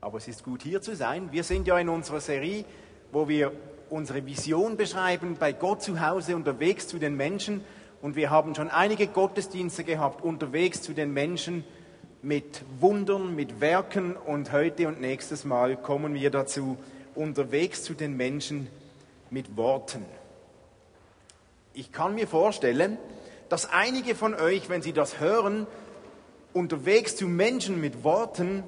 aber es ist gut hier zu sein. Wir sind ja in unserer Serie, wo wir unsere Vision beschreiben, bei Gott zu Hause, unterwegs zu den Menschen. Und wir haben schon einige Gottesdienste gehabt, unterwegs zu den Menschen mit Wundern, mit Werken. Und heute und nächstes Mal kommen wir dazu, unterwegs zu den Menschen mit Worten. Ich kann mir vorstellen, dass einige von euch, wenn sie das hören, unterwegs zu Menschen mit Worten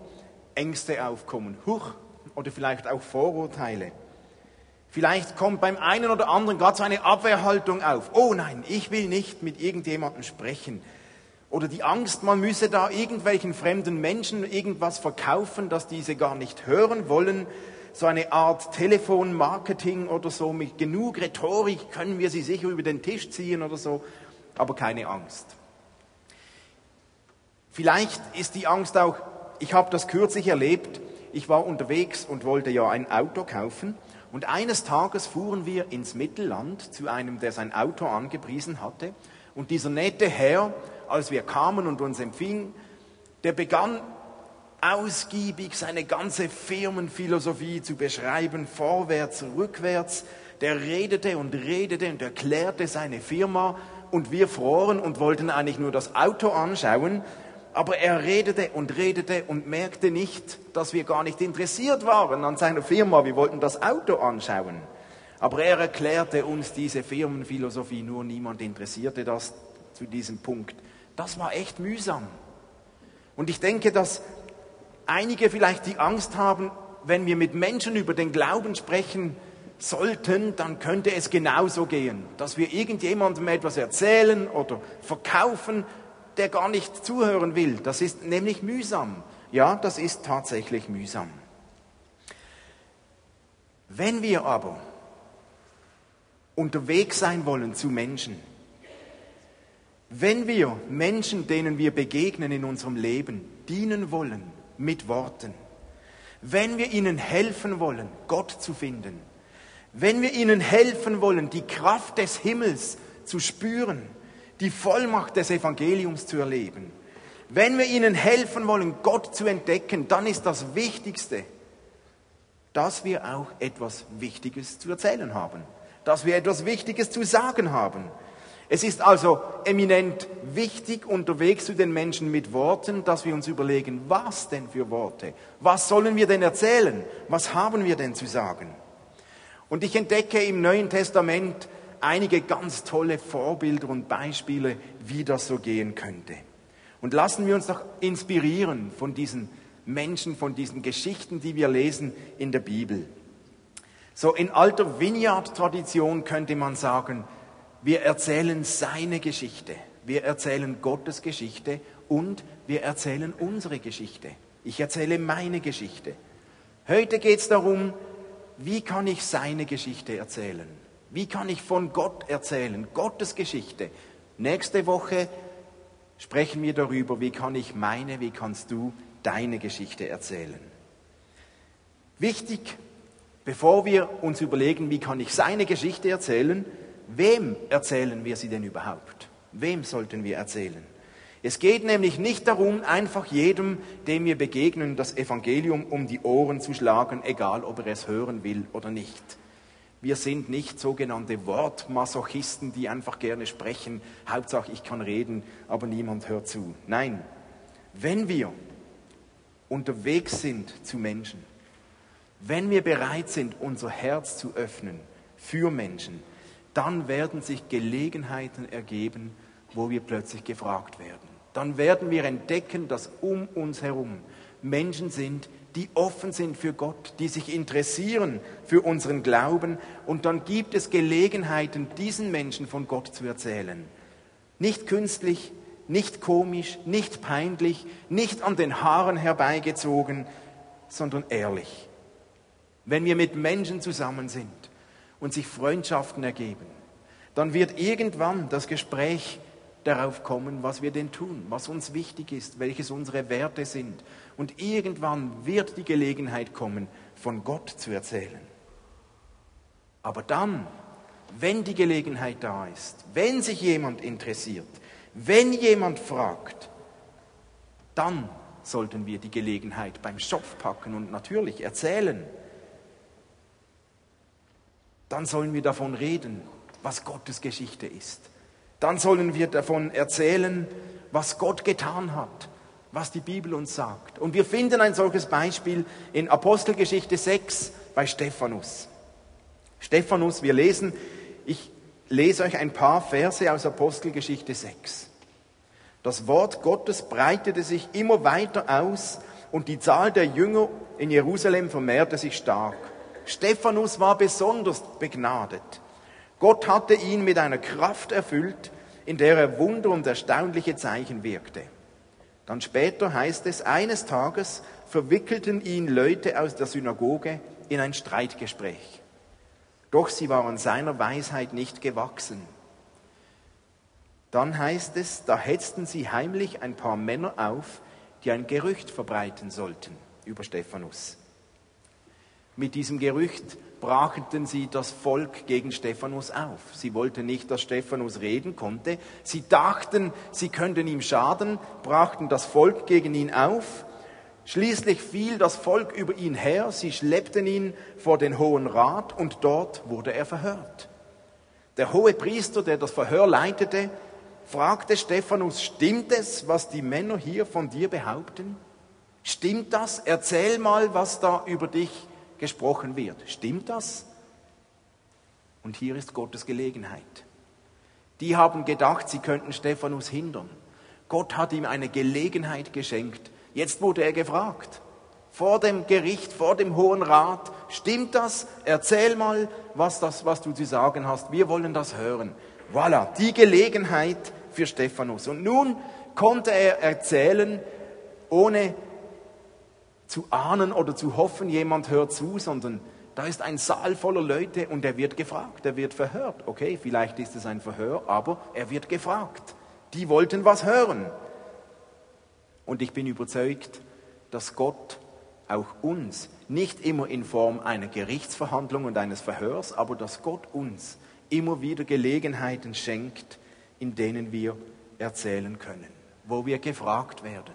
Ängste aufkommen. Huch, oder vielleicht auch Vorurteile. Vielleicht kommt beim einen oder anderen gerade so eine Abwehrhaltung auf. Oh nein, ich will nicht mit irgendjemandem sprechen. Oder die Angst, man müsse da irgendwelchen fremden Menschen irgendwas verkaufen, das diese gar nicht hören wollen. So eine Art Telefonmarketing oder so. Mit genug Rhetorik können wir sie sicher über den Tisch ziehen oder so. Aber keine Angst. Vielleicht ist die Angst auch, ich habe das kürzlich erlebt, ich war unterwegs und wollte ja ein Auto kaufen. Und eines Tages fuhren wir ins Mittelland zu einem, der sein Auto angepriesen hatte. Und dieser nette Herr, als wir kamen und uns empfing, der begann ausgiebig seine ganze Firmenphilosophie zu beschreiben, vorwärts, rückwärts. Der redete und redete und erklärte seine Firma. Und wir froren und wollten eigentlich nur das Auto anschauen aber er redete und redete und merkte nicht, dass wir gar nicht interessiert waren an seiner Firma. Wir wollten das Auto anschauen. Aber er erklärte uns diese Firmenphilosophie, nur niemand interessierte das zu diesem Punkt. Das war echt mühsam. Und ich denke, dass einige vielleicht die Angst haben, wenn wir mit Menschen über den Glauben sprechen sollten, dann könnte es genauso gehen, dass wir irgendjemandem etwas erzählen oder verkaufen der gar nicht zuhören will. Das ist nämlich mühsam. Ja, das ist tatsächlich mühsam. Wenn wir aber unterwegs sein wollen zu Menschen, wenn wir Menschen, denen wir begegnen in unserem Leben, dienen wollen mit Worten, wenn wir ihnen helfen wollen, Gott zu finden, wenn wir ihnen helfen wollen, die Kraft des Himmels zu spüren, die Vollmacht des Evangeliums zu erleben. Wenn wir ihnen helfen wollen, Gott zu entdecken, dann ist das Wichtigste, dass wir auch etwas Wichtiges zu erzählen haben, dass wir etwas Wichtiges zu sagen haben. Es ist also eminent wichtig, unterwegs zu den Menschen mit Worten, dass wir uns überlegen, was denn für Worte? Was sollen wir denn erzählen? Was haben wir denn zu sagen? Und ich entdecke im Neuen Testament einige ganz tolle Vorbilder und Beispiele, wie das so gehen könnte. Und lassen wir uns doch inspirieren von diesen Menschen, von diesen Geschichten, die wir lesen in der Bibel. So in alter Vineyard-Tradition könnte man sagen, wir erzählen seine Geschichte, wir erzählen Gottes Geschichte und wir erzählen unsere Geschichte. Ich erzähle meine Geschichte. Heute geht es darum, wie kann ich seine Geschichte erzählen? Wie kann ich von Gott erzählen? Gottes Geschichte. Nächste Woche sprechen wir darüber, wie kann ich meine, wie kannst du deine Geschichte erzählen. Wichtig, bevor wir uns überlegen, wie kann ich seine Geschichte erzählen, wem erzählen wir sie denn überhaupt? Wem sollten wir erzählen? Es geht nämlich nicht darum, einfach jedem, dem wir begegnen, das Evangelium um die Ohren zu schlagen, egal ob er es hören will oder nicht. Wir sind nicht sogenannte Wortmasochisten, die einfach gerne sprechen. Hauptsache, ich kann reden, aber niemand hört zu. Nein, wenn wir unterwegs sind zu Menschen, wenn wir bereit sind, unser Herz zu öffnen für Menschen, dann werden sich Gelegenheiten ergeben, wo wir plötzlich gefragt werden. Dann werden wir entdecken, dass um uns herum Menschen sind, die offen sind für Gott, die sich interessieren für unseren Glauben. Und dann gibt es Gelegenheiten, diesen Menschen von Gott zu erzählen. Nicht künstlich, nicht komisch, nicht peinlich, nicht an den Haaren herbeigezogen, sondern ehrlich. Wenn wir mit Menschen zusammen sind und sich Freundschaften ergeben, dann wird irgendwann das Gespräch darauf kommen, was wir denn tun, was uns wichtig ist, welches unsere Werte sind. Und irgendwann wird die Gelegenheit kommen, von Gott zu erzählen. Aber dann, wenn die Gelegenheit da ist, wenn sich jemand interessiert, wenn jemand fragt, dann sollten wir die Gelegenheit beim Schopf packen und natürlich erzählen. Dann sollen wir davon reden, was Gottes Geschichte ist. Dann sollen wir davon erzählen, was Gott getan hat, was die Bibel uns sagt. Und wir finden ein solches Beispiel in Apostelgeschichte 6 bei Stephanus. Stephanus, wir lesen, ich lese euch ein paar Verse aus Apostelgeschichte 6. Das Wort Gottes breitete sich immer weiter aus und die Zahl der Jünger in Jerusalem vermehrte sich stark. Stephanus war besonders begnadet. Gott hatte ihn mit einer Kraft erfüllt, in der er Wunder und erstaunliche Zeichen wirkte. Dann später heißt es, eines Tages verwickelten ihn Leute aus der Synagoge in ein Streitgespräch. Doch sie waren seiner Weisheit nicht gewachsen. Dann heißt es, da hetzten sie heimlich ein paar Männer auf, die ein Gerücht verbreiten sollten über Stephanus. Mit diesem Gerücht brachten sie das Volk gegen Stephanus auf. Sie wollten nicht, dass Stephanus reden konnte. Sie dachten, sie könnten ihm schaden, brachten das Volk gegen ihn auf. Schließlich fiel das Volk über ihn her, sie schleppten ihn vor den Hohen Rat und dort wurde er verhört. Der hohe Priester, der das Verhör leitete, fragte Stephanus, stimmt es, was die Männer hier von dir behaupten? Stimmt das? Erzähl mal, was da über dich gesprochen wird. Stimmt das? Und hier ist Gottes Gelegenheit. Die haben gedacht, sie könnten Stephanus hindern. Gott hat ihm eine Gelegenheit geschenkt. Jetzt wurde er gefragt. Vor dem Gericht, vor dem Hohen Rat. Stimmt das? Erzähl mal, was, das, was du zu sagen hast. Wir wollen das hören. Voilà, die Gelegenheit für Stephanus. Und nun konnte er erzählen, ohne zu ahnen oder zu hoffen, jemand hört zu, sondern da ist ein Saal voller Leute und er wird gefragt, er wird verhört. Okay, vielleicht ist es ein Verhör, aber er wird gefragt. Die wollten was hören. Und ich bin überzeugt, dass Gott auch uns, nicht immer in Form einer Gerichtsverhandlung und eines Verhörs, aber dass Gott uns immer wieder Gelegenheiten schenkt, in denen wir erzählen können, wo wir gefragt werden,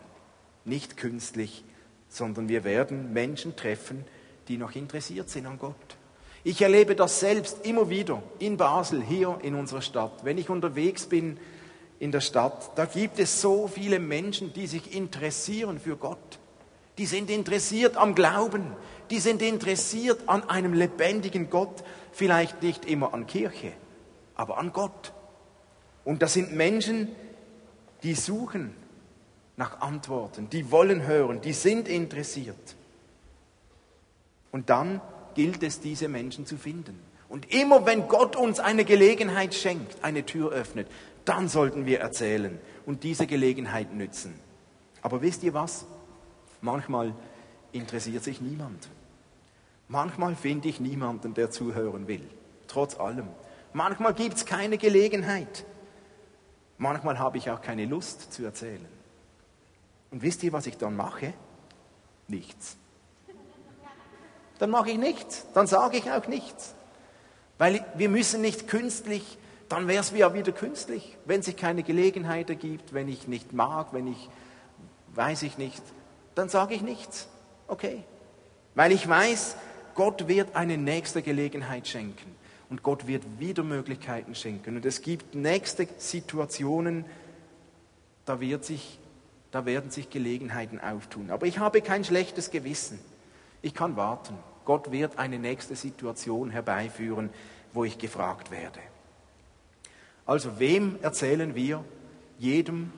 nicht künstlich, sondern wir werden Menschen treffen, die noch interessiert sind an Gott. Ich erlebe das selbst immer wieder in Basel, hier in unserer Stadt. Wenn ich unterwegs bin in der Stadt, da gibt es so viele Menschen, die sich interessieren für Gott. Die sind interessiert am Glauben. Die sind interessiert an einem lebendigen Gott. Vielleicht nicht immer an Kirche, aber an Gott. Und das sind Menschen, die suchen nach Antworten, die wollen hören, die sind interessiert. Und dann gilt es, diese Menschen zu finden. Und immer wenn Gott uns eine Gelegenheit schenkt, eine Tür öffnet, dann sollten wir erzählen und diese Gelegenheit nützen. Aber wisst ihr was? Manchmal interessiert sich niemand. Manchmal finde ich niemanden, der zuhören will, trotz allem. Manchmal gibt es keine Gelegenheit. Manchmal habe ich auch keine Lust zu erzählen. Und wisst ihr, was ich dann mache? Nichts. Dann mache ich nichts, dann sage ich auch nichts. Weil wir müssen nicht künstlich, dann wäre es ja wieder künstlich, wenn sich keine Gelegenheit ergibt, wenn ich nicht mag, wenn ich, weiß ich nicht, dann sage ich nichts. Okay. Weil ich weiß, Gott wird eine nächste Gelegenheit schenken. Und Gott wird wieder Möglichkeiten schenken. Und es gibt nächste Situationen, da, wird sich, da werden sich Gelegenheiten auftun. Aber ich habe kein schlechtes Gewissen. Ich kann warten. Gott wird eine nächste Situation herbeiführen, wo ich gefragt werde. Also wem erzählen wir? Jedem,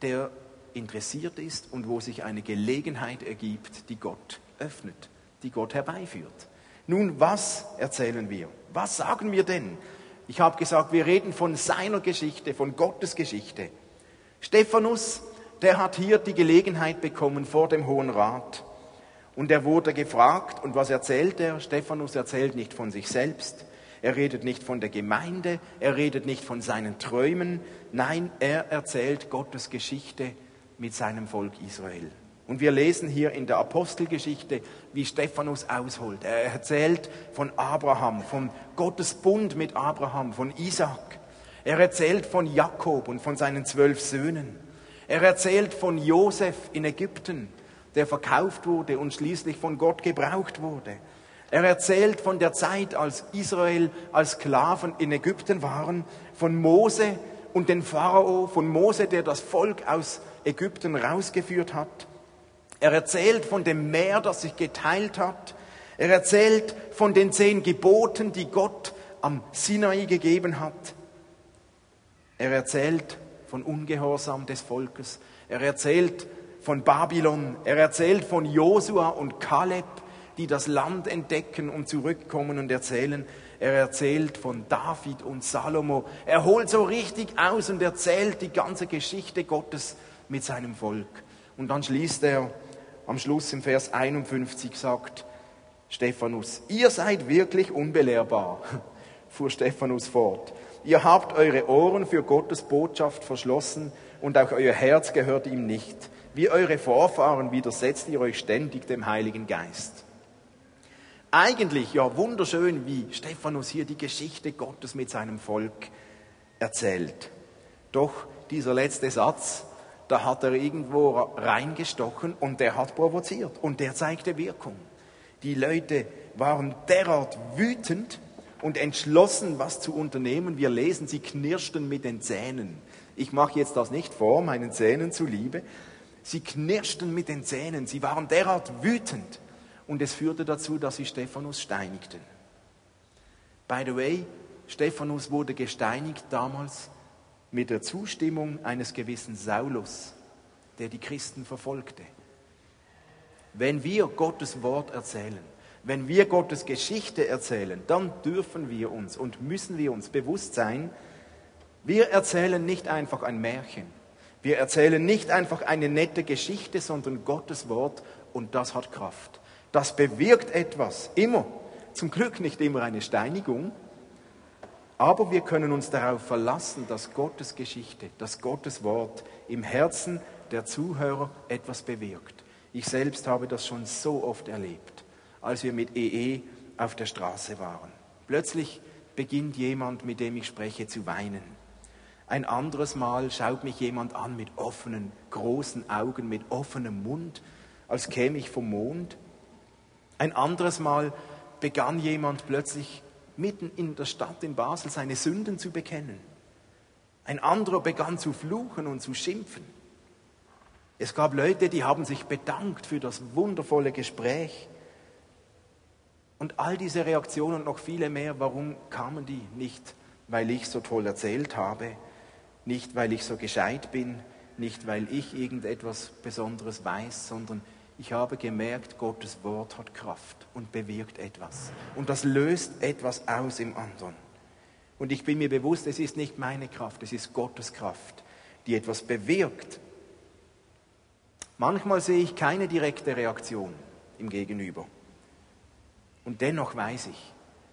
der interessiert ist und wo sich eine Gelegenheit ergibt, die Gott öffnet, die Gott herbeiführt. Nun, was erzählen wir? Was sagen wir denn? Ich habe gesagt, wir reden von seiner Geschichte, von Gottes Geschichte. Stephanus, der hat hier die Gelegenheit bekommen vor dem Hohen Rat. Und er wurde gefragt, und was erzählt er? Stephanus erzählt nicht von sich selbst, er redet nicht von der Gemeinde, er redet nicht von seinen Träumen, nein, er erzählt Gottes Geschichte mit seinem Volk Israel. Und wir lesen hier in der Apostelgeschichte, wie Stephanus ausholt. Er erzählt von Abraham, von Gottes Bund mit Abraham, von Isaac. Er erzählt von Jakob und von seinen zwölf Söhnen. Er erzählt von Josef in Ägypten, der verkauft wurde und schließlich von Gott gebraucht wurde. Er erzählt von der Zeit, als Israel als Sklaven in Ägypten waren, von Mose und den Pharao, von Mose, der das Volk aus Ägypten rausgeführt hat. Er erzählt von dem Meer, das sich geteilt hat. Er erzählt von den zehn Geboten, die Gott am Sinai gegeben hat. Er erzählt von Ungehorsam des Volkes. Er erzählt von Babylon. Er erzählt von Josua und Kaleb, die das Land entdecken und zurückkommen und erzählen. Er erzählt von David und Salomo. Er holt so richtig aus und erzählt die ganze Geschichte Gottes mit seinem Volk. Und dann schließt er am Schluss im Vers 51, sagt Stephanus, ihr seid wirklich unbelehrbar, fuhr Stephanus fort. Ihr habt eure Ohren für Gottes Botschaft verschlossen und auch euer Herz gehört ihm nicht. Wie eure Vorfahren widersetzt ihr euch ständig dem Heiligen Geist. Eigentlich ja wunderschön, wie Stephanus hier die Geschichte Gottes mit seinem Volk erzählt. Doch dieser letzte Satz, da hat er irgendwo reingestochen und der hat provoziert und der zeigte Wirkung. Die Leute waren derart wütend und entschlossen, was zu unternehmen. Wir lesen, sie knirschten mit den Zähnen. Ich mache jetzt das nicht vor, meinen Zähnen zuliebe. Sie knirschten mit den Zähnen, sie waren derart wütend und es führte dazu, dass sie Stephanus steinigten. By the way, Stephanus wurde gesteinigt damals mit der Zustimmung eines gewissen Saulus, der die Christen verfolgte. Wenn wir Gottes Wort erzählen, wenn wir Gottes Geschichte erzählen, dann dürfen wir uns und müssen wir uns bewusst sein, wir erzählen nicht einfach ein Märchen. Wir erzählen nicht einfach eine nette Geschichte, sondern Gottes Wort und das hat Kraft. Das bewirkt etwas, immer. Zum Glück nicht immer eine Steinigung, aber wir können uns darauf verlassen, dass Gottes Geschichte, dass Gottes Wort im Herzen der Zuhörer etwas bewirkt. Ich selbst habe das schon so oft erlebt, als wir mit EE e auf der Straße waren. Plötzlich beginnt jemand, mit dem ich spreche, zu weinen. Ein anderes Mal schaut mich jemand an mit offenen, großen Augen, mit offenem Mund, als käme ich vom Mond. Ein anderes Mal begann jemand plötzlich mitten in der Stadt in Basel seine Sünden zu bekennen. Ein anderer begann zu fluchen und zu schimpfen. Es gab Leute, die haben sich bedankt für das wundervolle Gespräch. Und all diese Reaktionen und noch viele mehr, warum kamen die? Nicht, weil ich so toll erzählt habe, nicht, weil ich so gescheit bin, nicht, weil ich irgendetwas Besonderes weiß, sondern ich habe gemerkt, Gottes Wort hat Kraft und bewirkt etwas. Und das löst etwas aus im anderen. Und ich bin mir bewusst, es ist nicht meine Kraft, es ist Gottes Kraft, die etwas bewirkt. Manchmal sehe ich keine direkte Reaktion im Gegenüber. Und dennoch weiß ich,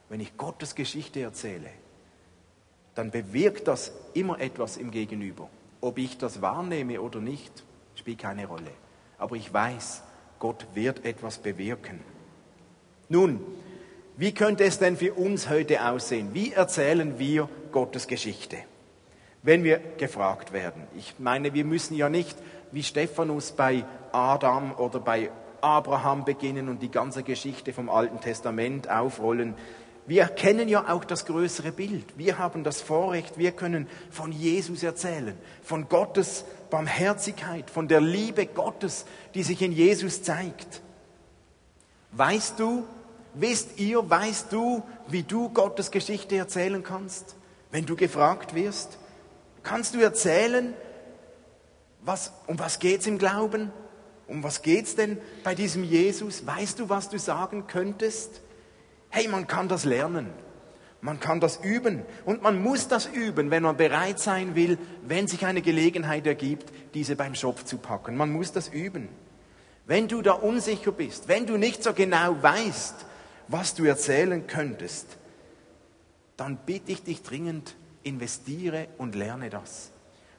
wenn ich Gottes Geschichte erzähle, dann bewirkt das immer etwas im Gegenüber. Ob ich das wahrnehme oder nicht, spielt keine Rolle. Aber ich weiß, Gott wird etwas bewirken. Nun, wie könnte es denn für uns heute aussehen? Wie erzählen wir Gottes Geschichte? Wenn wir gefragt werden. Ich meine, wir müssen ja nicht wie Stephanus bei Adam oder bei Abraham beginnen und die ganze Geschichte vom Alten Testament aufrollen. Wir kennen ja auch das größere Bild. Wir haben das Vorrecht, wir können von Jesus erzählen, von Gottes Barmherzigkeit, von der Liebe Gottes, die sich in Jesus zeigt. Weißt du, wisst ihr, weißt du, wie du Gottes Geschichte erzählen kannst, wenn du gefragt wirst? Kannst du erzählen, was, um was geht's im Glauben? Um was geht's denn bei diesem Jesus? Weißt du, was du sagen könntest? Hey, man kann das lernen. Man kann das üben und man muss das üben, wenn man bereit sein will, wenn sich eine Gelegenheit ergibt, diese beim Schopf zu packen. Man muss das üben. Wenn du da unsicher bist, wenn du nicht so genau weißt, was du erzählen könntest, dann bitte ich dich dringend, investiere und lerne das.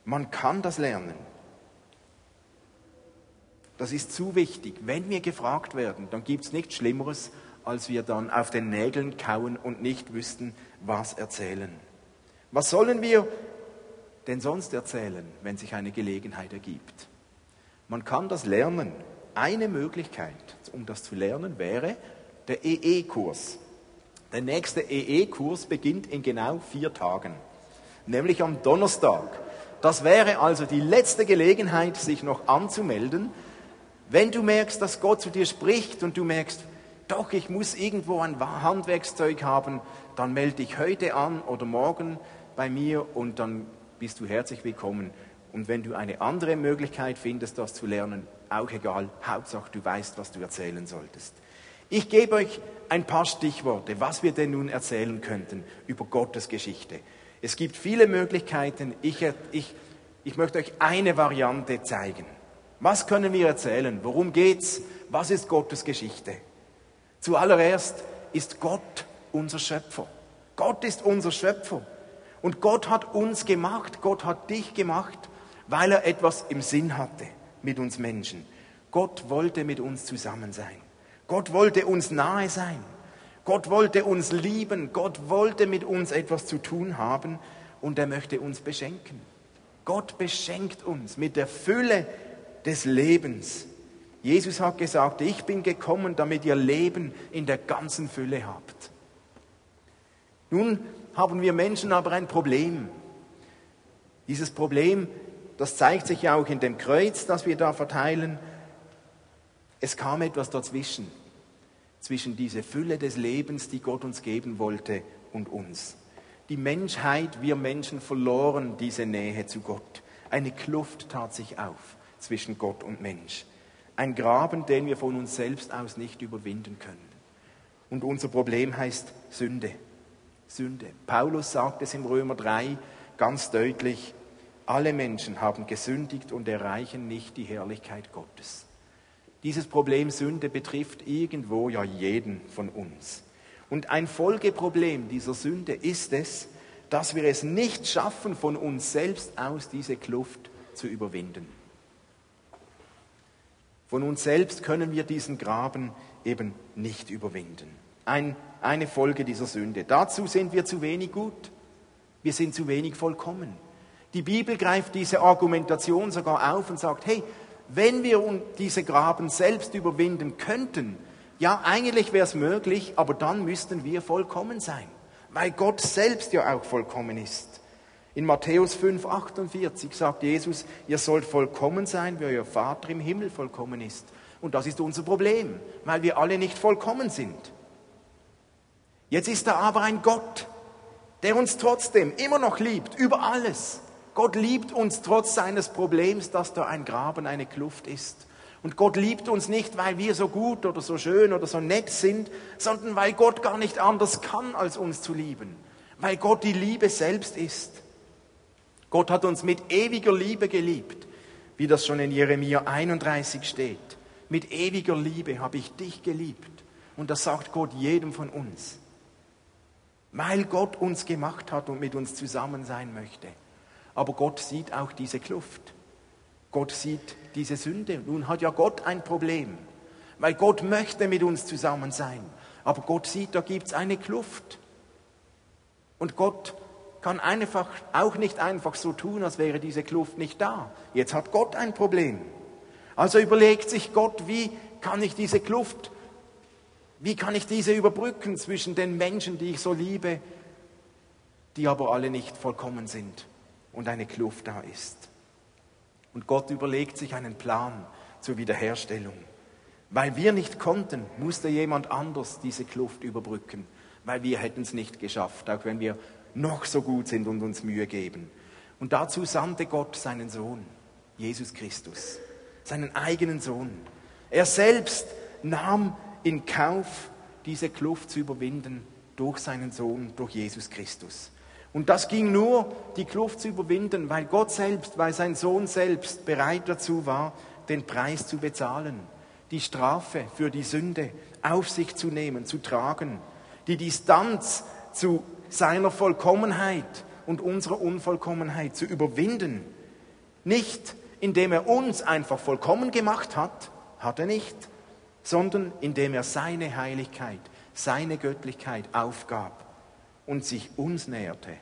Man kann das lernen. Das ist zu wichtig. Wenn wir gefragt werden, dann gibt es nichts Schlimmeres, als wir dann auf den Nägeln kauen und nicht wüssten, was erzählen. Was sollen wir denn sonst erzählen, wenn sich eine Gelegenheit ergibt? Man kann das lernen. Eine Möglichkeit, um das zu lernen, wäre der EE-Kurs. Der nächste EE-Kurs beginnt in genau vier Tagen, nämlich am Donnerstag. Das wäre also die letzte Gelegenheit, sich noch anzumelden. Wenn du merkst, dass Gott zu dir spricht und du merkst, doch, ich muss irgendwo ein Handwerkszeug haben, dann melde dich heute an oder morgen bei mir und dann bist du herzlich willkommen. Und wenn du eine andere Möglichkeit findest, das zu lernen, auch egal, Hauptsache du weißt, was du erzählen solltest. Ich gebe euch ein paar Stichworte, was wir denn nun erzählen könnten über Gottes Geschichte. Es gibt viele Möglichkeiten. Ich, ich, ich möchte euch eine Variante zeigen. Was können wir erzählen? Worum geht's? Was ist Gottes Geschichte? Zuallererst ist Gott unser Schöpfer. Gott ist unser Schöpfer. Und Gott hat uns gemacht, Gott hat dich gemacht, weil er etwas im Sinn hatte mit uns Menschen. Gott wollte mit uns zusammen sein. Gott wollte uns nahe sein. Gott wollte uns lieben. Gott wollte mit uns etwas zu tun haben und er möchte uns beschenken. Gott beschenkt uns mit der Fülle des Lebens. Jesus hat gesagt, ich bin gekommen, damit ihr Leben in der ganzen Fülle habt. Nun haben wir Menschen aber ein Problem. Dieses Problem, das zeigt sich ja auch in dem Kreuz, das wir da verteilen. Es kam etwas dazwischen, zwischen diese Fülle des Lebens, die Gott uns geben wollte, und uns. Die Menschheit, wir Menschen verloren diese Nähe zu Gott. Eine Kluft tat sich auf zwischen Gott und Mensch. Ein Graben, den wir von uns selbst aus nicht überwinden können. Und unser Problem heißt Sünde. Sünde. Paulus sagt es im Römer 3 ganz deutlich, alle Menschen haben gesündigt und erreichen nicht die Herrlichkeit Gottes. Dieses Problem Sünde betrifft irgendwo ja jeden von uns. Und ein Folgeproblem dieser Sünde ist es, dass wir es nicht schaffen, von uns selbst aus diese Kluft zu überwinden. Von uns selbst können wir diesen Graben eben nicht überwinden. Ein, eine Folge dieser Sünde. Dazu sind wir zu wenig gut. Wir sind zu wenig vollkommen. Die Bibel greift diese Argumentation sogar auf und sagt, hey, wenn wir diese Graben selbst überwinden könnten, ja, eigentlich wäre es möglich, aber dann müssten wir vollkommen sein, weil Gott selbst ja auch vollkommen ist. In Matthäus 5, 48 sagt Jesus, ihr sollt vollkommen sein, wie euer Vater im Himmel vollkommen ist. Und das ist unser Problem, weil wir alle nicht vollkommen sind. Jetzt ist da aber ein Gott, der uns trotzdem immer noch liebt, über alles. Gott liebt uns trotz seines Problems, dass da ein Graben, eine Kluft ist. Und Gott liebt uns nicht, weil wir so gut oder so schön oder so nett sind, sondern weil Gott gar nicht anders kann, als uns zu lieben. Weil Gott die Liebe selbst ist. Gott hat uns mit ewiger Liebe geliebt, wie das schon in Jeremia 31 steht. Mit ewiger Liebe habe ich dich geliebt. Und das sagt Gott jedem von uns. Weil Gott uns gemacht hat und mit uns zusammen sein möchte. Aber Gott sieht auch diese Kluft. Gott sieht diese Sünde. Nun hat ja Gott ein Problem. Weil Gott möchte mit uns zusammen sein. Aber Gott sieht, da gibt es eine Kluft. Und Gott kann einfach, auch nicht einfach so tun, als wäre diese Kluft nicht da. Jetzt hat Gott ein Problem. Also überlegt sich Gott, wie kann ich diese Kluft, wie kann ich diese überbrücken zwischen den Menschen, die ich so liebe, die aber alle nicht vollkommen sind und eine Kluft da ist. Und Gott überlegt sich einen Plan zur Wiederherstellung. Weil wir nicht konnten, musste jemand anders diese Kluft überbrücken, weil wir hätten es nicht geschafft, auch wenn wir noch so gut sind und uns Mühe geben. Und dazu sandte Gott seinen Sohn, Jesus Christus, seinen eigenen Sohn. Er selbst nahm in Kauf, diese Kluft zu überwinden durch seinen Sohn, durch Jesus Christus. Und das ging nur, die Kluft zu überwinden, weil Gott selbst, weil sein Sohn selbst bereit dazu war, den Preis zu bezahlen, die Strafe für die Sünde auf sich zu nehmen, zu tragen, die Distanz zu seiner Vollkommenheit und unserer Unvollkommenheit zu überwinden. Nicht indem er uns einfach vollkommen gemacht hat, hat er nicht, sondern indem er seine Heiligkeit, seine Göttlichkeit aufgab und sich uns näherte.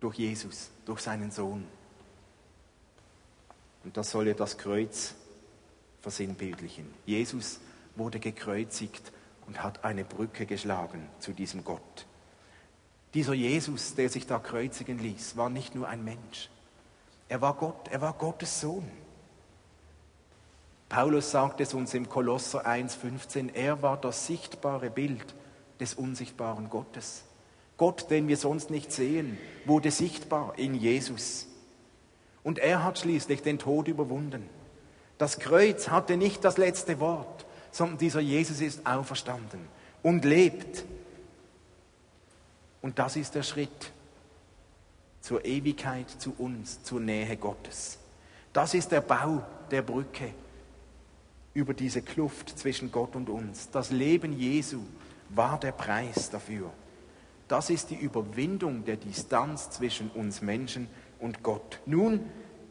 durch Jesus, durch seinen Sohn. Und das soll ja das Kreuz versinnbildlichen. Jesus wurde gekreuzigt und hat eine Brücke geschlagen zu diesem Gott. Dieser Jesus, der sich da kreuzigen ließ, war nicht nur ein Mensch. Er war Gott, er war Gottes Sohn. Paulus sagt es uns im Kolosser 1,15, er war das sichtbare Bild des unsichtbaren Gottes. Gott, den wir sonst nicht sehen, wurde sichtbar in Jesus. Und er hat schließlich den Tod überwunden. Das Kreuz hatte nicht das letzte Wort, sondern dieser Jesus ist auferstanden und lebt. Und das ist der Schritt zur Ewigkeit, zu uns, zur Nähe Gottes. Das ist der Bau der Brücke über diese Kluft zwischen Gott und uns. Das Leben Jesu war der Preis dafür. Das ist die Überwindung der Distanz zwischen uns Menschen und Gott. Nun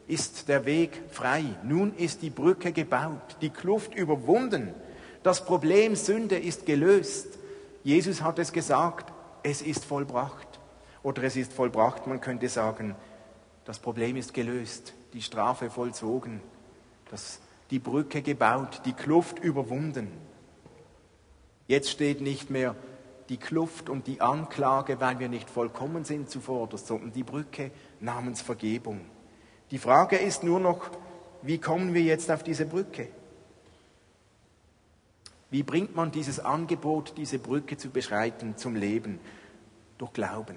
ist der Weg frei, nun ist die Brücke gebaut, die Kluft überwunden. Das Problem Sünde ist gelöst. Jesus hat es gesagt, es ist vollbracht. Oder es ist vollbracht, man könnte sagen, das Problem ist gelöst, die Strafe vollzogen, das die Brücke gebaut, die Kluft überwunden. Jetzt steht nicht mehr die Kluft und die Anklage, weil wir nicht vollkommen sind zuvorderst, sondern die Brücke namens Vergebung. Die Frage ist nur noch, wie kommen wir jetzt auf diese Brücke? Wie bringt man dieses Angebot, diese Brücke zu beschreiten zum Leben? Durch Glauben.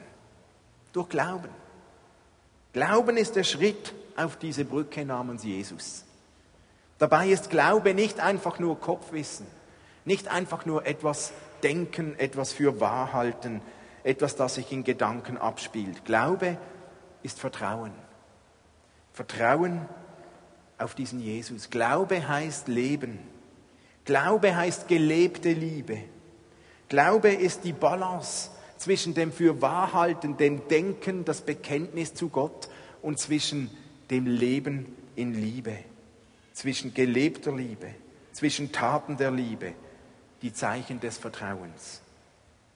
Durch Glauben. Glauben ist der Schritt auf diese Brücke namens Jesus. Dabei ist Glaube nicht einfach nur Kopfwissen, nicht einfach nur etwas denken, etwas für wahr halten, etwas, das sich in Gedanken abspielt. Glaube ist Vertrauen. Vertrauen auf diesen Jesus. Glaube heißt Leben. Glaube heißt gelebte Liebe. Glaube ist die Balance zwischen dem für wahr halten, dem Denken, das Bekenntnis zu Gott und zwischen dem Leben in Liebe zwischen gelebter Liebe, zwischen Taten der Liebe, die Zeichen des Vertrauens.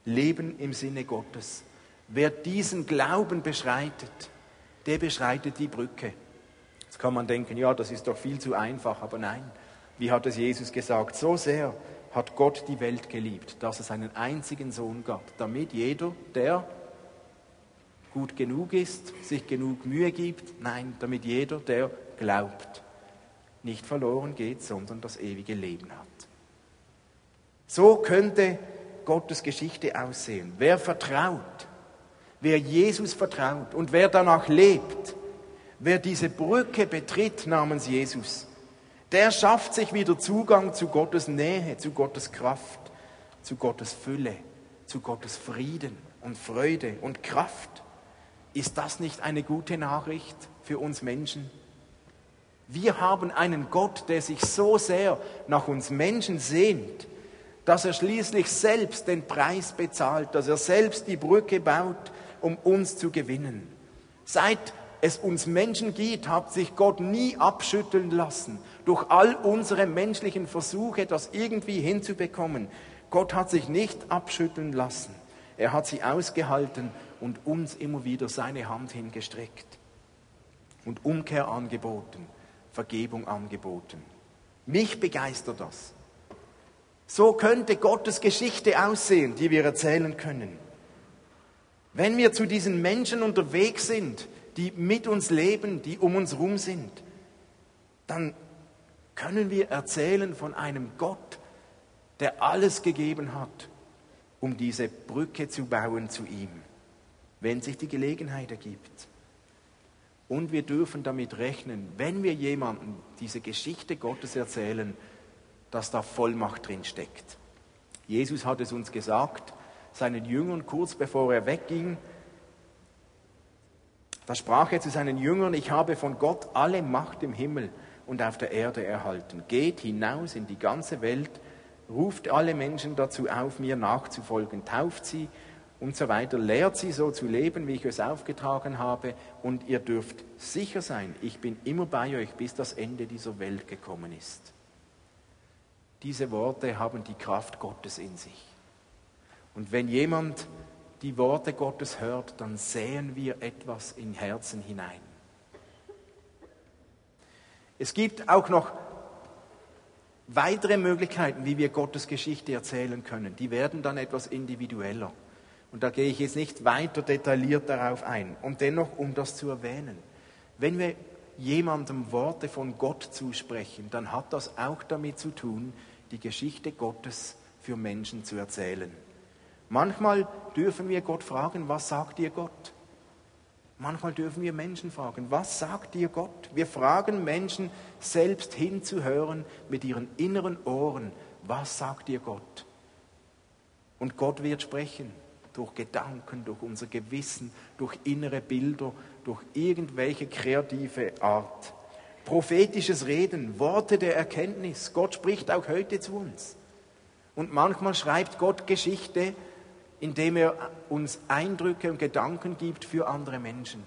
Leben im Sinne Gottes. Wer diesen Glauben beschreitet, der beschreitet die Brücke. Jetzt kann man denken, ja, das ist doch viel zu einfach, aber nein. Wie hat es Jesus gesagt? So sehr hat Gott die Welt geliebt, dass es einen einzigen Sohn gab, damit jeder, der gut genug ist, sich genug Mühe gibt, nein, damit jeder, der glaubt, nicht verloren geht, sondern das ewige Leben hat. So könnte Gottes Geschichte aussehen. Wer vertraut, wer Jesus vertraut und wer danach lebt, wer diese Brücke betritt namens Jesus, der schafft sich wieder Zugang zu Gottes Nähe, zu Gottes Kraft, zu Gottes Fülle, zu Gottes Frieden und Freude und Kraft. Ist das nicht eine gute Nachricht für uns Menschen? Wir haben einen Gott, der sich so sehr nach uns Menschen sehnt, dass er schließlich selbst den Preis bezahlt, dass er selbst die Brücke baut, um uns zu gewinnen. Seit es uns Menschen gibt, hat sich Gott nie abschütteln lassen durch all unsere menschlichen Versuche, das irgendwie hinzubekommen. Gott hat sich nicht abschütteln lassen. Er hat sie ausgehalten und uns immer wieder seine Hand hingestreckt und Umkehr angeboten. Vergebung angeboten. Mich begeistert das. So könnte Gottes Geschichte aussehen, die wir erzählen können. Wenn wir zu diesen Menschen unterwegs sind, die mit uns leben, die um uns rum sind, dann können wir erzählen von einem Gott, der alles gegeben hat, um diese Brücke zu bauen zu ihm, wenn sich die Gelegenheit ergibt. Und wir dürfen damit rechnen, wenn wir jemandem diese Geschichte Gottes erzählen, dass da Vollmacht drin steckt. Jesus hat es uns gesagt, seinen Jüngern kurz bevor er wegging, da sprach er zu seinen Jüngern, ich habe von Gott alle Macht im Himmel und auf der Erde erhalten. Geht hinaus in die ganze Welt, ruft alle Menschen dazu auf, mir nachzufolgen, tauft sie und so weiter. Lehrt sie so zu leben, wie ich es aufgetragen habe. Und ihr dürft sicher sein, ich bin immer bei euch, bis das Ende dieser Welt gekommen ist. Diese Worte haben die Kraft Gottes in sich. Und wenn jemand die Worte Gottes hört, dann säen wir etwas in Herzen hinein. Es gibt auch noch weitere Möglichkeiten, wie wir Gottes Geschichte erzählen können. Die werden dann etwas individueller. Und da gehe ich jetzt nicht weiter detailliert darauf ein. Und dennoch, um das zu erwähnen, wenn wir jemandem Worte von Gott zusprechen, dann hat das auch damit zu tun, die Geschichte Gottes für Menschen zu erzählen. Manchmal dürfen wir Gott fragen, was sagt dir Gott? Manchmal dürfen wir Menschen fragen, was sagt dir Gott? Wir fragen Menschen selbst hinzuhören mit ihren inneren Ohren, was sagt dir Gott? Und Gott wird sprechen durch Gedanken, durch unser Gewissen, durch innere Bilder, durch irgendwelche kreative Art. Prophetisches Reden, Worte der Erkenntnis. Gott spricht auch heute zu uns. Und manchmal schreibt Gott Geschichte, indem er uns Eindrücke und Gedanken gibt für andere Menschen.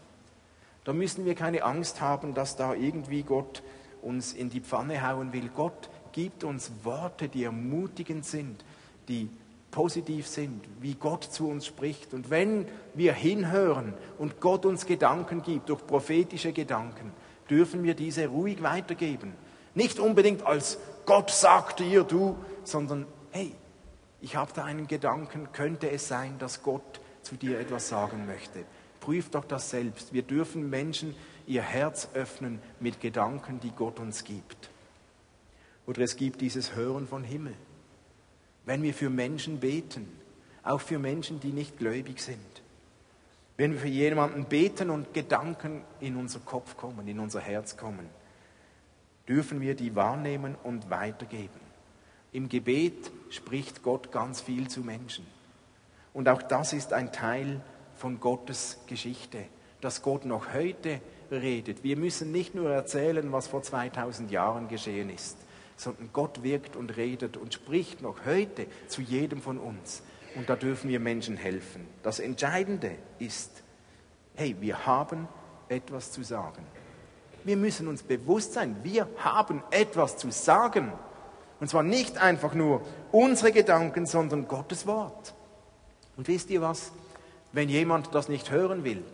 Da müssen wir keine Angst haben, dass da irgendwie Gott uns in die Pfanne hauen will. Gott gibt uns Worte, die ermutigend sind, die positiv sind, wie Gott zu uns spricht. Und wenn wir hinhören und Gott uns Gedanken gibt, durch prophetische Gedanken, dürfen wir diese ruhig weitergeben. Nicht unbedingt als Gott sagt dir du, sondern hey, ich habe da einen Gedanken, könnte es sein, dass Gott zu dir etwas sagen möchte. Prüf doch das selbst. Wir dürfen Menschen ihr Herz öffnen mit Gedanken, die Gott uns gibt. Oder es gibt dieses Hören von Himmel. Wenn wir für Menschen beten, auch für Menschen, die nicht gläubig sind. Wenn wir für jemanden beten und Gedanken in unser Kopf kommen, in unser Herz kommen, dürfen wir die wahrnehmen und weitergeben. Im Gebet spricht Gott ganz viel zu Menschen. Und auch das ist ein Teil von Gottes Geschichte, dass Gott noch heute redet. Wir müssen nicht nur erzählen, was vor 2000 Jahren geschehen ist, sondern Gott wirkt und redet und spricht noch heute zu jedem von uns. Und da dürfen wir Menschen helfen. Das Entscheidende ist, hey, wir haben etwas zu sagen. Wir müssen uns bewusst sein, wir haben etwas zu sagen. Und zwar nicht einfach nur unsere Gedanken, sondern Gottes Wort. Und wisst ihr was? Wenn jemand das nicht hören will,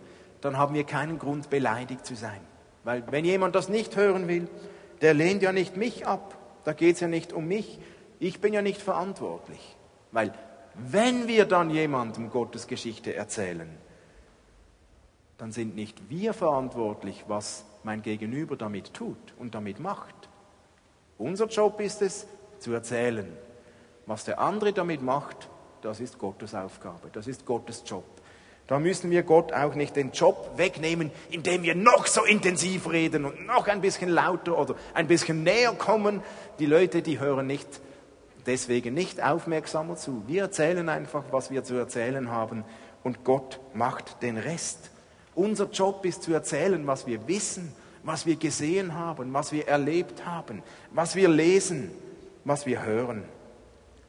dann haben wir keinen Grund, beleidigt zu sein. Weil wenn jemand das nicht hören will, der lehnt ja nicht mich ab. Da geht es ja nicht um mich. Ich bin ja nicht verantwortlich. Weil wenn wir dann jemandem Gottes Geschichte erzählen, dann sind nicht wir verantwortlich, was mein Gegenüber damit tut und damit macht. Unser Job ist es, zu erzählen. Was der andere damit macht, das ist Gottes Aufgabe, das ist Gottes Job. Da müssen wir Gott auch nicht den Job wegnehmen, indem wir noch so intensiv reden und noch ein bisschen lauter oder ein bisschen näher kommen. Die Leute, die hören nicht, deswegen nicht aufmerksamer zu. Wir erzählen einfach, was wir zu erzählen haben und Gott macht den Rest. Unser Job ist zu erzählen, was wir wissen, was wir gesehen haben, was wir erlebt haben, was wir lesen was wir hören.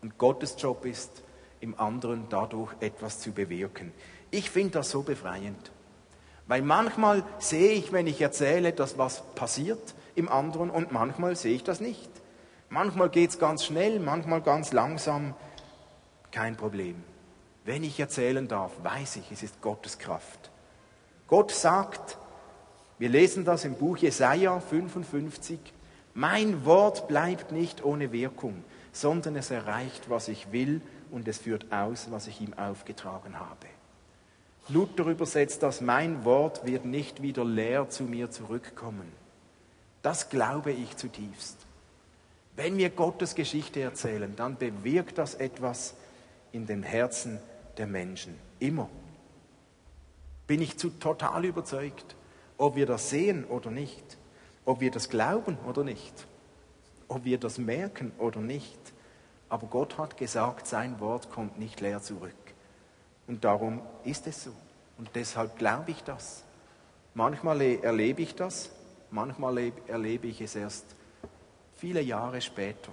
Und Gottes Job ist, im anderen dadurch etwas zu bewirken. Ich finde das so befreiend. Weil manchmal sehe ich, wenn ich erzähle, dass was passiert im anderen und manchmal sehe ich das nicht. Manchmal geht es ganz schnell, manchmal ganz langsam. Kein Problem. Wenn ich erzählen darf, weiß ich, es ist Gottes Kraft. Gott sagt, wir lesen das im Buch Jesaja 55, mein Wort bleibt nicht ohne Wirkung, sondern es erreicht, was ich will und es führt aus, was ich ihm aufgetragen habe. Luther übersetzt das, mein Wort wird nicht wieder leer zu mir zurückkommen. Das glaube ich zutiefst. Wenn wir Gottes Geschichte erzählen, dann bewirkt das etwas in den Herzen der Menschen. Immer. Bin ich zu total überzeugt, ob wir das sehen oder nicht ob wir das glauben oder nicht, ob wir das merken oder nicht. Aber Gott hat gesagt, sein Wort kommt nicht leer zurück. Und darum ist es so. Und deshalb glaube ich das. Manchmal erlebe ich das, manchmal erlebe ich es erst viele Jahre später.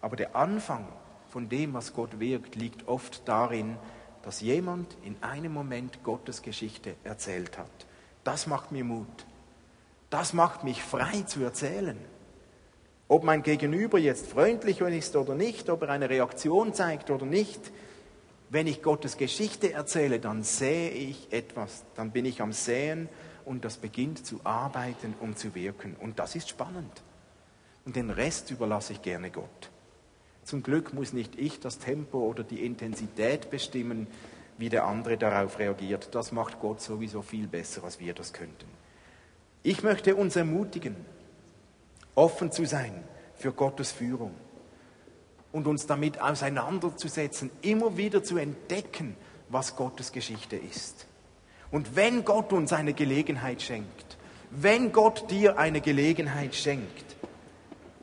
Aber der Anfang von dem, was Gott wirkt, liegt oft darin, dass jemand in einem Moment Gottes Geschichte erzählt hat. Das macht mir Mut. Das macht mich frei zu erzählen. Ob mein Gegenüber jetzt freundlich ist oder nicht, ob er eine Reaktion zeigt oder nicht, Wenn ich Gottes Geschichte erzähle, dann sähe ich etwas, dann bin ich am Säen und das beginnt zu arbeiten und zu wirken. Und das ist spannend. Und den Rest überlasse ich gerne Gott. Zum Glück muss nicht ich das Tempo oder die Intensität bestimmen, wie der andere darauf reagiert. Das macht Gott sowieso viel besser, als wir das könnten. Ich möchte uns ermutigen, offen zu sein für Gottes Führung und uns damit auseinanderzusetzen, immer wieder zu entdecken, was Gottes Geschichte ist. Und wenn Gott uns eine Gelegenheit schenkt, wenn Gott dir eine Gelegenheit schenkt,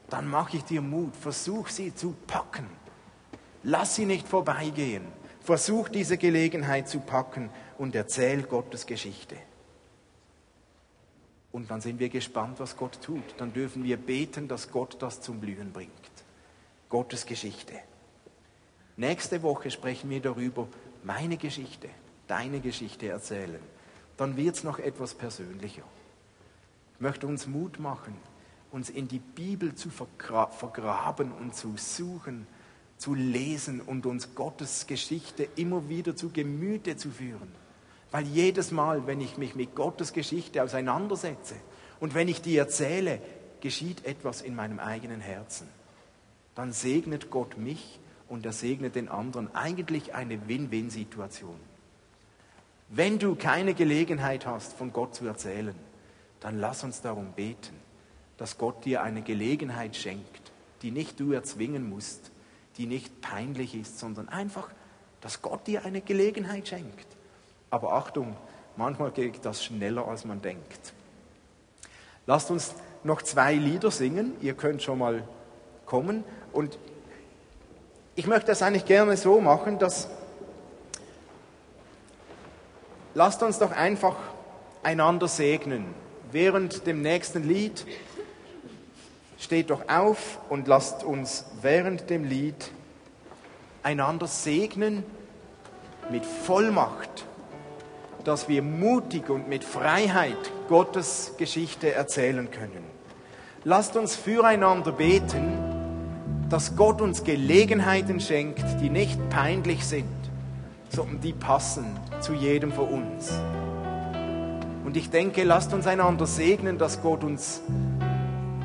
dann mache ich dir Mut, versuch sie zu packen. Lass sie nicht vorbeigehen. Versuch diese Gelegenheit zu packen und erzähl Gottes Geschichte. Und dann sind wir gespannt, was Gott tut. Dann dürfen wir beten, dass Gott das zum Blühen bringt. Gottes Geschichte. Nächste Woche sprechen wir darüber, meine Geschichte, deine Geschichte erzählen. Dann wird es noch etwas persönlicher. Ich möchte uns Mut machen, uns in die Bibel zu vergraben und zu suchen, zu lesen und uns Gottes Geschichte immer wieder zu Gemüte zu führen. Weil jedes Mal, wenn ich mich mit Gottes Geschichte auseinandersetze und wenn ich die erzähle, geschieht etwas in meinem eigenen Herzen. Dann segnet Gott mich und er segnet den anderen. Eigentlich eine Win-Win-Situation. Wenn du keine Gelegenheit hast, von Gott zu erzählen, dann lass uns darum beten, dass Gott dir eine Gelegenheit schenkt, die nicht du erzwingen musst, die nicht peinlich ist, sondern einfach, dass Gott dir eine Gelegenheit schenkt. Aber Achtung, manchmal geht das schneller, als man denkt. Lasst uns noch zwei Lieder singen. Ihr könnt schon mal kommen. Und ich möchte das eigentlich gerne so machen, dass lasst uns doch einfach einander segnen. Während dem nächsten Lied steht doch auf und lasst uns während dem Lied einander segnen mit Vollmacht, dass wir mutig und mit Freiheit Gottes Geschichte erzählen können. Lasst uns füreinander beten, dass Gott uns Gelegenheiten schenkt, die nicht peinlich sind, sondern die passen zu jedem von uns. Und ich denke, lasst uns einander segnen, dass Gott uns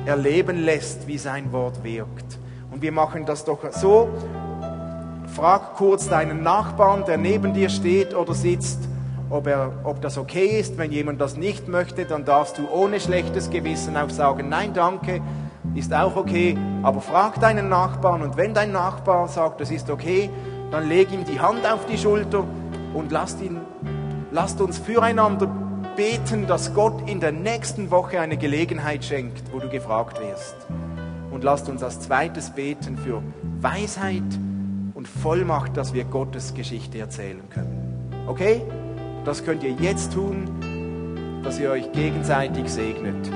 erleben lässt, wie sein Wort wirkt. Und wir machen das doch so. Frag kurz deinen Nachbarn, der neben dir steht oder sitzt, ob, er, ob das okay ist. Wenn jemand das nicht möchte, dann darfst du ohne schlechtes Gewissen auch sagen, nein, danke, ist auch okay. Aber frag deinen Nachbarn und wenn dein Nachbar sagt, das ist okay, dann leg ihm die Hand auf die Schulter und lasst, ihn, lasst uns füreinander beten, dass Gott in der nächsten Woche eine Gelegenheit schenkt, wo du gefragt wirst. Und lasst uns als zweites beten für Weisheit und Vollmacht, dass wir Gottes Geschichte erzählen können. Okay? Das könnt ihr jetzt tun, dass ihr euch gegenseitig segnet.